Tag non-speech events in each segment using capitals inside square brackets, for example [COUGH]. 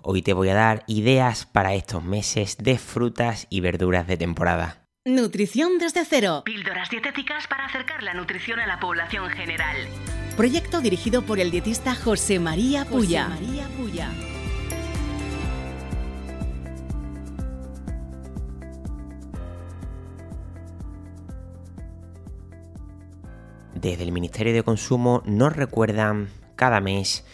Hoy te voy a dar ideas para estos meses de frutas y verduras de temporada. Nutrición desde cero. Píldoras dietéticas para acercar la nutrición a la población general. Proyecto dirigido por el dietista José María Puya. María Puya. Desde el Ministerio de Consumo nos recuerdan cada mes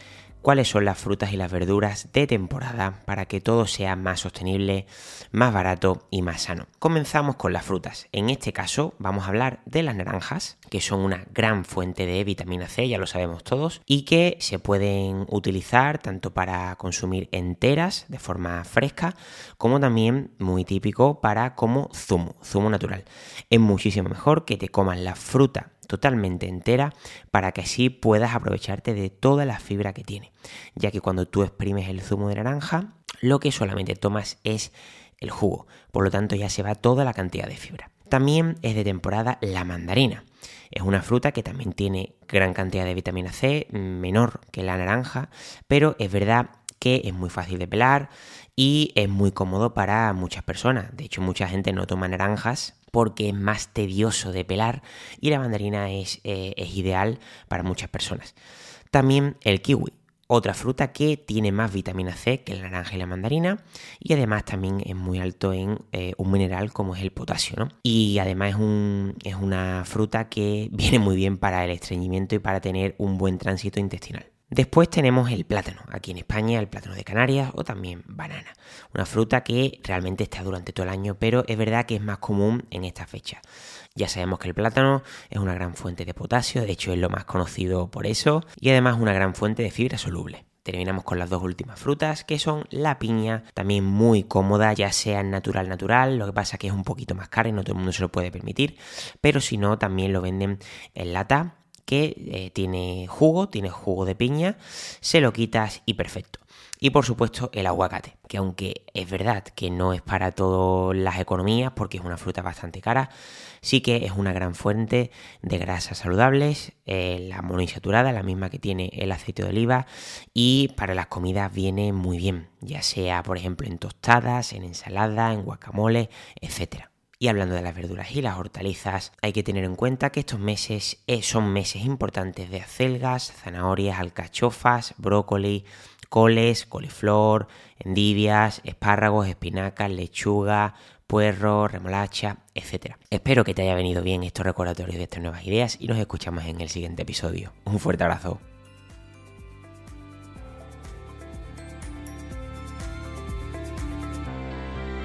cuáles son las frutas y las verduras de temporada para que todo sea más sostenible, más barato y más sano. Comenzamos con las frutas. En este caso vamos a hablar de las naranjas, que son una gran fuente de vitamina C, ya lo sabemos todos, y que se pueden utilizar tanto para consumir enteras de forma fresca, como también muy típico para como zumo, zumo natural. Es muchísimo mejor que te comas la fruta totalmente entera para que así puedas aprovecharte de toda la fibra que tiene, ya que cuando tú exprimes el zumo de naranja, lo que solamente tomas es el jugo, por lo tanto ya se va toda la cantidad de fibra. También es de temporada la mandarina. Es una fruta que también tiene gran cantidad de vitamina C, menor que la naranja, pero es verdad que es muy fácil de pelar y es muy cómodo para muchas personas. De hecho, mucha gente no toma naranjas porque es más tedioso de pelar y la mandarina es, eh, es ideal para muchas personas. También el kiwi, otra fruta que tiene más vitamina C que la naranja y la mandarina y además también es muy alto en eh, un mineral como es el potasio. Y además es, un, es una fruta que [LAUGHS] viene muy bien para el estreñimiento y para tener un buen tránsito intestinal. Después tenemos el plátano, aquí en España el plátano de Canarias o también banana, una fruta que realmente está durante todo el año, pero es verdad que es más común en esta fecha. Ya sabemos que el plátano es una gran fuente de potasio, de hecho es lo más conocido por eso, y además una gran fuente de fibra soluble. Terminamos con las dos últimas frutas, que son la piña, también muy cómoda, ya sea natural natural, lo que pasa que es un poquito más cara y no todo el mundo se lo puede permitir, pero si no, también lo venden en lata que eh, tiene jugo, tiene jugo de piña, se lo quitas y perfecto. Y por supuesto el aguacate, que aunque es verdad que no es para todas las economías porque es una fruta bastante cara, sí que es una gran fuente de grasas saludables, eh, la monoinsaturada, la misma que tiene el aceite de oliva, y para las comidas viene muy bien, ya sea por ejemplo en tostadas, en ensalada, en guacamole, etcétera. Y hablando de las verduras y las hortalizas, hay que tener en cuenta que estos meses eh, son meses importantes de acelgas, zanahorias, alcachofas, brócoli, coles, coliflor, endivias, espárragos, espinacas, lechuga, puerro, remolacha, etc. Espero que te haya venido bien estos recordatorios de estas nuevas ideas y nos escuchamos en el siguiente episodio. Un fuerte abrazo.